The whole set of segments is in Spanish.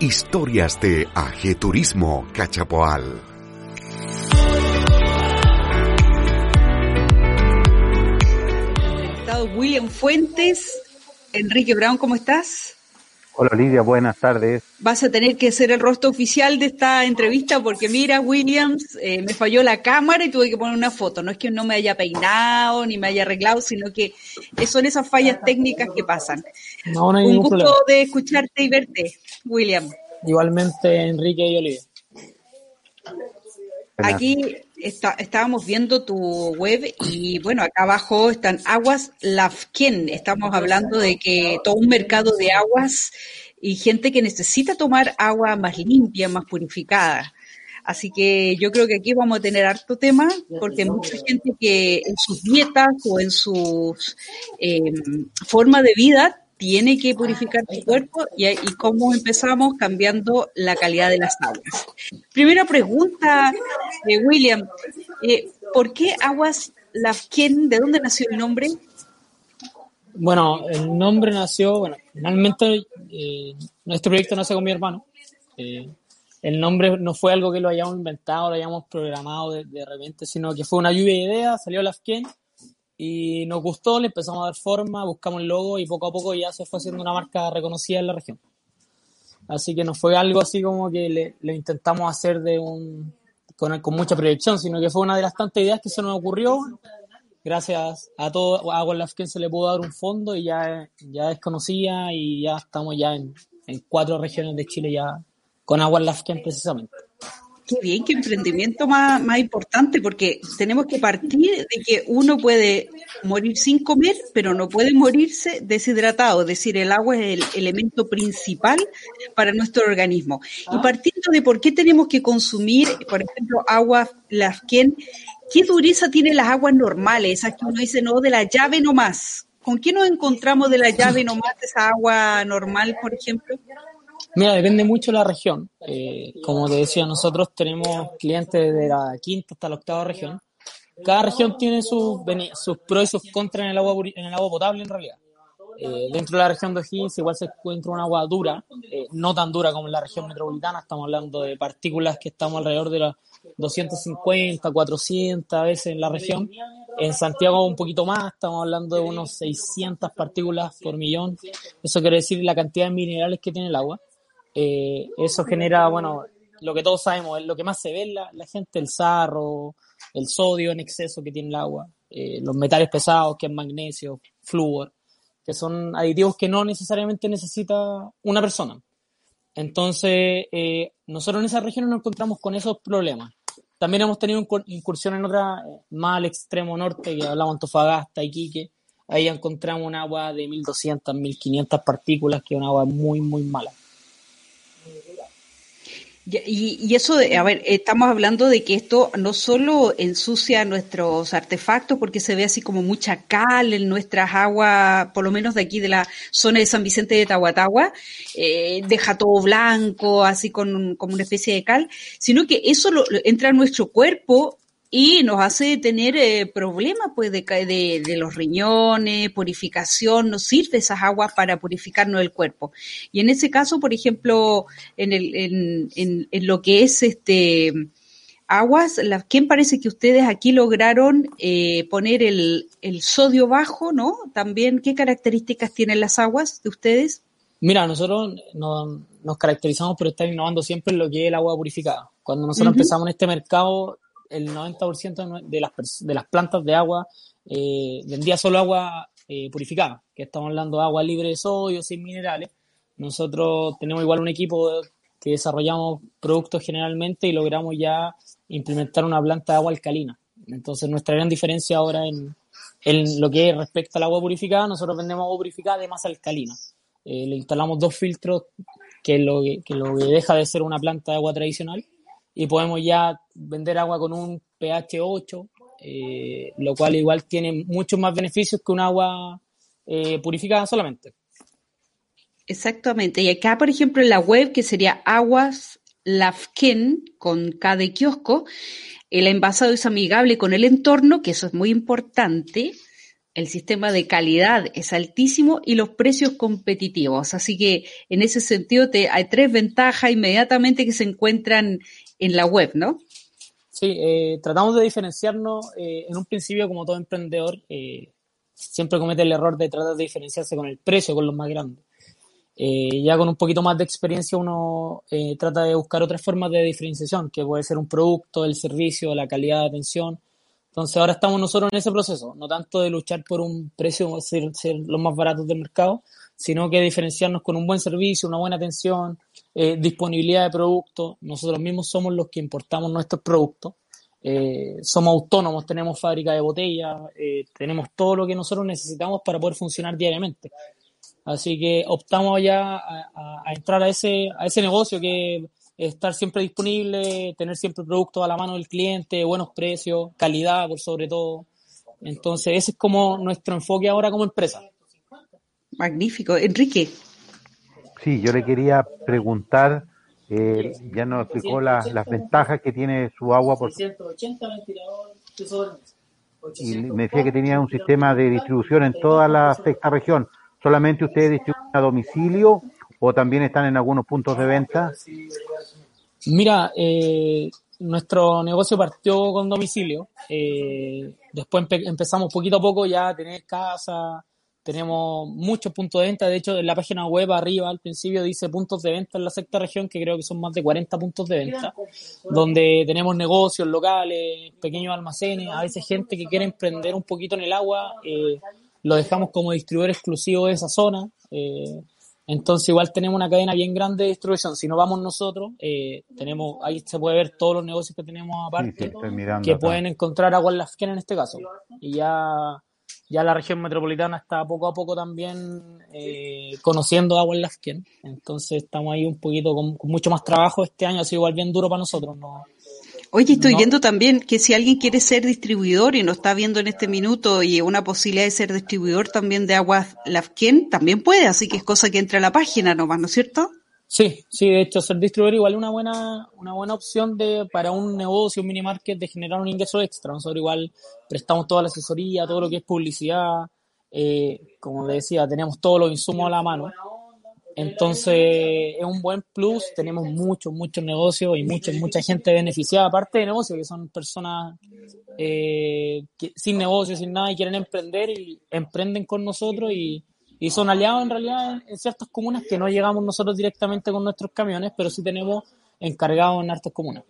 Historias de Ajeturismo Cachapoal. William Fuentes, Enrique Brown, ¿cómo estás? Hola Lidia, buenas tardes. Vas a tener que ser el rostro oficial de esta entrevista porque mira, Williams, eh, me falló la cámara y tuve que poner una foto. No es que no me haya peinado ni me haya arreglado, sino que son esas fallas técnicas que pasan. No, no hay Un gusto problema. de escucharte y verte, William. Igualmente Enrique y Olivia. Aquí está- estábamos viendo tu web y bueno, acá abajo están aguas Lafken. Estamos hablando de que todo un mercado de aguas y gente que necesita tomar agua más limpia, más purificada. Así que yo creo que aquí vamos a tener harto tema porque mucha gente que en sus dietas o en sus eh, forma de vida tiene que purificar su cuerpo y, y cómo empezamos cambiando la calidad de las aguas. Primera pregunta, eh, William, eh, ¿por qué Aguas Lafken? ¿De dónde nació el nombre? Bueno, el nombre nació, bueno, finalmente eh, nuestro proyecto nace con mi hermano. Eh, el nombre no fue algo que lo hayamos inventado, lo hayamos programado de, de repente, sino que fue una lluvia de ideas, salió Lafken y nos gustó, le empezamos a dar forma, buscamos el logo y poco a poco ya se fue haciendo una marca reconocida en la región. Así que no fue algo así como que le, le intentamos hacer de un, con, con mucha proyección, sino que fue una de las tantas ideas que se nos ocurrió. Gracias a todo, a Agua Lafken se le pudo dar un fondo y ya, ya es conocida y ya estamos ya en, en cuatro regiones de Chile ya con Agua Lafken precisamente. Qué bien, qué emprendimiento más, importante, porque tenemos que partir de que uno puede morir sin comer, pero no puede morirse deshidratado, es decir, el agua es el elemento principal para nuestro organismo. Y partiendo de por qué tenemos que consumir, por ejemplo, agua Lafken, ¿qué dureza tienen las aguas normales? Esas que uno dice, no, de la llave nomás. ¿Con qué nos encontramos de la llave nomás, esa agua normal, por ejemplo? Mira, depende mucho de la región. Eh, como te decía, nosotros tenemos clientes de la quinta hasta la octava región. Cada región tiene sus, sus pros y sus contras en el agua, en el agua potable en realidad. Eh, dentro de la región de O'Higgins igual se encuentra un agua dura, eh, no tan dura como en la región metropolitana, estamos hablando de partículas que estamos alrededor de las 250, 400 veces en la región. En Santiago un poquito más, estamos hablando de unos 600 partículas por millón. Eso quiere decir la cantidad de minerales que tiene el agua. Eh, eso genera, bueno, lo que todos sabemos, lo que más se ve la, gente, el sarro, el sodio en exceso que tiene el agua, eh, los metales pesados, que es magnesio, flúor, que son aditivos que no necesariamente necesita una persona. Entonces, eh, nosotros en esa región nos encontramos con esos problemas. También hemos tenido incur- incursión en otra, más al extremo norte, que hablamos Antofagasta, Iquique. Ahí encontramos un agua de 1200, 1500 partículas, que es un agua muy, muy mala. Y, y eso, a ver, estamos hablando de que esto no solo ensucia nuestros artefactos, porque se ve así como mucha cal en nuestras aguas, por lo menos de aquí de la zona de San Vicente de Tahuatahua, eh, deja todo blanco, así con como una especie de cal, sino que eso lo- lo- entra a nuestro cuerpo y nos hace tener eh, problemas pues de, de, de los riñones, purificación, nos sirve esas aguas para purificarnos el cuerpo. Y en ese caso, por ejemplo, en, el, en, en, en lo que es este aguas, la, ¿quién parece que ustedes aquí lograron eh, poner el, el sodio bajo, no? También, ¿qué características tienen las aguas de ustedes? Mira, nosotros no- nos caracterizamos por estar innovando siempre en lo que es el agua purificada. Cuando nosotros empezamos en este mercado, el 90% de las, de las plantas de agua eh, vendía solo agua eh, purificada, que estamos hablando de agua libre de sodio, sin minerales. Nosotros tenemos igual un equipo que desarrollamos productos generalmente y logramos ya implementar una planta de agua alcalina. Entonces, nuestra gran diferencia ahora en, en lo que es respecto al agua purificada, nosotros vendemos agua purificada de más alcalina. Eh, le instalamos dos filtros que lo, que que lo que deja de ser una planta de agua tradicional y podemos ya vender agua con un pH 8, eh, lo cual igual tiene muchos más beneficios que un agua eh, purificada solamente. Exactamente. Y acá, por ejemplo, en la web, que sería Aguas Lafken, con K de kiosco, el envasado es amigable con el entorno, que eso es muy importante. el sistema de calidad es altísimo y los precios competitivos. Así que en ese sentido te, hay tres ventajas inmediatamente que se encuentran en la web, ¿no? Sí, eh, tratamos de diferenciarnos eh, en un principio como todo emprendedor. Eh, siempre comete el error de tratar de diferenciarse con el precio, con los más grandes. ya con un poquito más de experiencia uno trata de buscar otras formas de diferenciación, que puede ser un producto, el servicio, la calidad de atención entonces ahora estamos nosotros en ese proceso, no tanto de luchar por un precio, ser, ser los más baratos del mercado, sino que diferenciarnos con un buen servicio, una buena atención, eh, disponibilidad de productos. Nosotros mismos somos los que importamos nuestros productos. Eh, somos autónomos, tenemos fábrica de botellas, eh, tenemos todo lo que nosotros necesitamos para poder funcionar diariamente. Así que optamos ya a, a entrar a ese, a ese negocio que estar siempre disponible, tener siempre productos a la mano del cliente, buenos precios, calidad por sobre todo. Entonces, ese es como nuestro enfoque ahora como empresa. Magnífico. Enrique. Sí, yo le quería preguntar, eh, ya nos explicó las ventajas que tiene su agua por... Y me decía que tenía un sistema de distribución en toda la sexta región. ¿Solamente ustedes distribuyen a domicilio o también están en algunos puntos de venta? Mira, eh, nuestro negocio partió con domicilio. Eh, después empezamos poquito a poco ya a tener casa. Tenemos muchos puntos de venta. De hecho, en la página web arriba al principio dice puntos de venta en la sexta región, que creo que son más de 40 puntos de venta, donde tenemos negocios locales, pequeños almacenes, a veces gente que quiere emprender un poquito en el agua. Eh, lo dejamos como distribuidor exclusivo de esa zona. Eh, entonces igual tenemos una cadena bien grande de distribución. Si no vamos nosotros, eh, tenemos ahí se puede ver todos los negocios que tenemos aparte que pueden encontrar agua en la en este caso. Y ya, ya la región metropolitana está poco a poco también eh, conociendo agua en la Entonces estamos ahí un poquito con, con, mucho más trabajo. Este año ha sido igual bien duro para nosotros. No, Oye, estoy viendo también que si alguien quiere ser distribuidor y no está viendo en este minuto y una posibilidad de ser distribuidor también de aguas Lafken, también puede, así que es cosa que entra a la página nomás, ¿no es cierto? Sí, sí, de hecho ser distribuidor igual es una buena, una buena opción de, para un negocio, un mini market, de generar un ingreso extra. Nosotros igual prestamos toda la asesoría, todo lo que es publicidad, eh, como le decía, tenemos todos los insumos a la mano. Entonces es un buen plus, tenemos muchos, muchos negocios y mucha, mucha gente beneficiada, aparte de negocios, que son personas eh, sin negocios, sin nada y quieren emprender y emprenden con nosotros y, y son aliados en realidad en, ciertas comunas que no llegamos nosotros directamente con nuestros camiones, pero sí tenemos encargados en hartas comunas.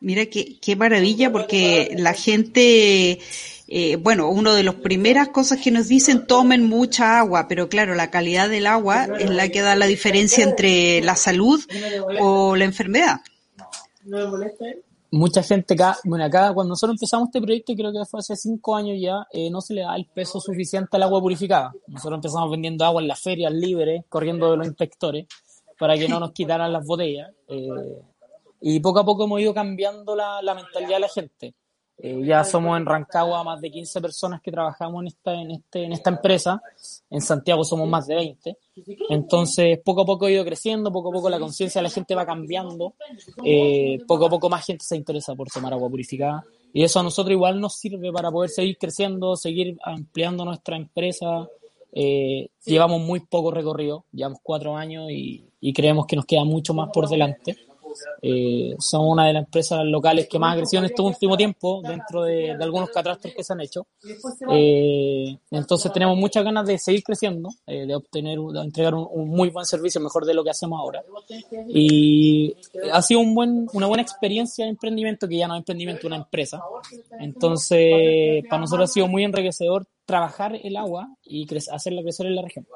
Mira qué, qué maravilla porque la gente eh, bueno, una de las primeras cosas que nos dicen, tomen mucha agua, pero claro, la calidad del agua es la que da la diferencia entre la salud o la enfermedad. Mucha gente acá, bueno, acá cuando nosotros empezamos este proyecto, creo que fue hace cinco años ya, eh, no se le da el peso suficiente al agua purificada. Nosotros empezamos vendiendo agua en las ferias libres, corriendo de los inspectores, para que no nos quitaran las botellas. Eh, y poco a poco hemos ido cambiando la, la mentalidad de la gente. Eh, ya somos en Rancagua más de 15 personas que trabajamos en esta, en, este, en esta empresa. En Santiago somos más de 20. Entonces, poco a poco ha ido creciendo, poco a poco la conciencia de la gente va cambiando. Eh, poco a poco más gente se interesa por tomar agua purificada. Y eso a nosotros igual nos sirve para poder seguir creciendo, seguir ampliando nuestra empresa. Eh, llevamos muy poco recorrido, llevamos cuatro años y, y creemos que nos queda mucho más por delante. Eh, somos una de las empresas locales que más ha crecido en este último tiempo dentro de, algunos catastros que se han hecho. Eh, entonces tenemos muchas ganas de seguir creciendo, eh, de obtener, de entregar un, muy buen servicio, mejor de lo que hacemos ahora. Y ha sido un buen, una buena experiencia de emprendimiento, que ya no es emprendimiento, una empresa. Entonces, para nosotros ha sido muy enriquecedor trabajar el agua y hacerla crecer en la región.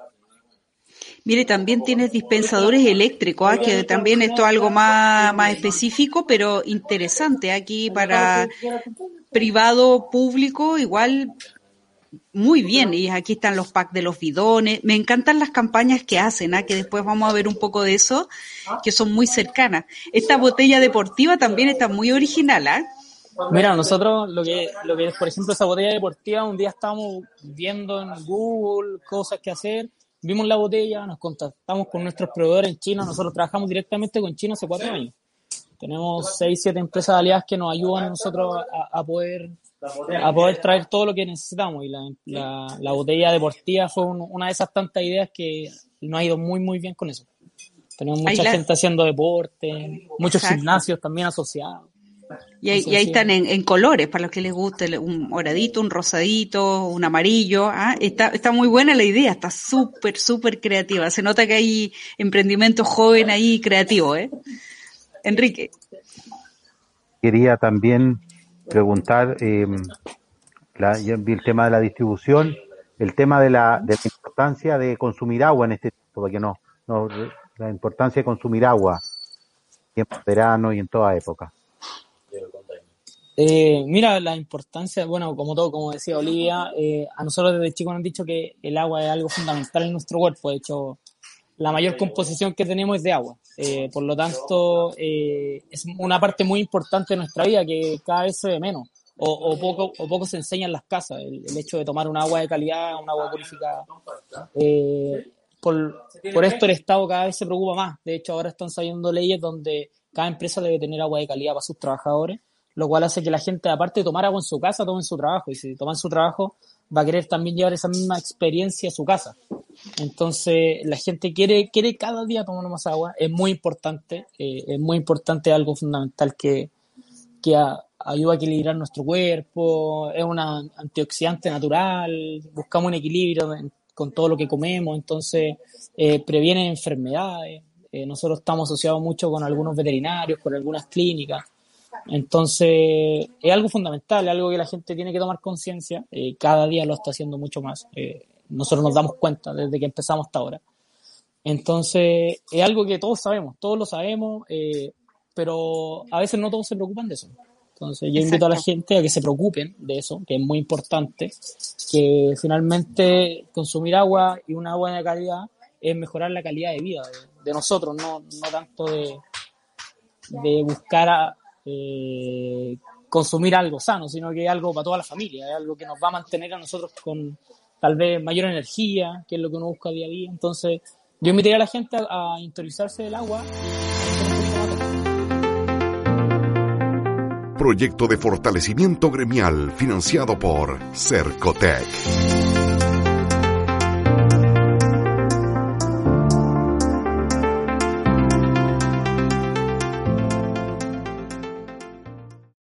Mire, también tienes dispensadores eléctricos, ¿ah? que también esto es algo más, más específico, pero interesante aquí para privado, público, igual muy bien. Y aquí están los packs de los bidones. Me encantan las campañas que hacen, ¿ah? que después vamos a ver un poco de eso, que son muy cercanas. Esta botella deportiva también está muy original, ¿ah? Mira, nosotros lo que, lo que es, por ejemplo, esa botella deportiva, un día estábamos viendo en Google cosas que hacer vimos la botella, nos contactamos con nuestros proveedores en China, nosotros trabajamos directamente con China hace cuatro años. Tenemos seis, siete empresas aliadas que nos ayudan a nosotros a, poder a poder traer todo lo que necesitamos. Y la, la, la botella deportiva fue una de esas tantas ideas que nos ha ido muy, muy bien con eso. Tenemos mucha gente haciendo deporte, muchos gimnasios también asociados. Y ahí, y ahí están en, en, colores, para los que les guste, un moradito, un rosadito, un amarillo. ¿ah? Está, está muy buena la idea, está súper, súper creativa. Se nota que hay emprendimiento joven ahí creativo, ¿eh? Enrique. Quería también preguntar, eh, la, el tema de la distribución, el tema de la, de la importancia de consumir agua en este tiempo, porque no, no, la importancia de consumir agua en verano y en toda época. Eh, mira, la importancia, bueno, como todo, como decía Olivia, eh, a nosotros desde chicos nos han dicho que el agua es algo fundamental en nuestro cuerpo. De hecho, la mayor composición que tenemos es de agua. Eh, por lo tanto, eh, es una parte muy importante de nuestra vida que cada vez se ve menos o, o poco, o poco se enseña en las casas. El, el, hecho de tomar un agua de calidad, un agua purificada. Eh, por, por esto el Estado cada vez se preocupa más. De hecho, ahora están saliendo leyes donde cada empresa debe tener agua de calidad para sus trabajadores lo cual hace que la gente, aparte de tomar agua en su casa, tome en su trabajo. Y si toman su trabajo, va a querer también llevar esa misma experiencia a su casa. Entonces, la gente quiere, quiere cada día tomar más agua. Es muy importante, eh, es muy importante, algo fundamental que, que a, ayuda a equilibrar nuestro cuerpo, es un antioxidante natural, buscamos un equilibrio con todo lo que comemos, entonces eh, previene enfermedades. Eh, nosotros estamos asociados mucho con algunos veterinarios, con algunas clínicas. Entonces, es algo fundamental, algo que la gente tiene que tomar conciencia. Eh, cada día lo está haciendo mucho más. Eh, nosotros nos damos cuenta desde que empezamos hasta ahora. Entonces, es algo que todos sabemos, todos lo sabemos, eh, pero a veces no todos se preocupan de eso. Entonces, yo invito a la gente a que se preocupen de eso, que es muy importante, que finalmente consumir agua y una de calidad es mejorar la calidad de vida de, de nosotros, no, no tanto de, de buscar a, eh, consumir algo sano, sino que es algo para toda la familia, es algo que nos va a mantener a nosotros con tal vez mayor energía, que es lo que uno busca día a día. Entonces, yo invitaría a la gente a, a interiorizarse del agua. Proyecto de fortalecimiento gremial financiado por Cercotec.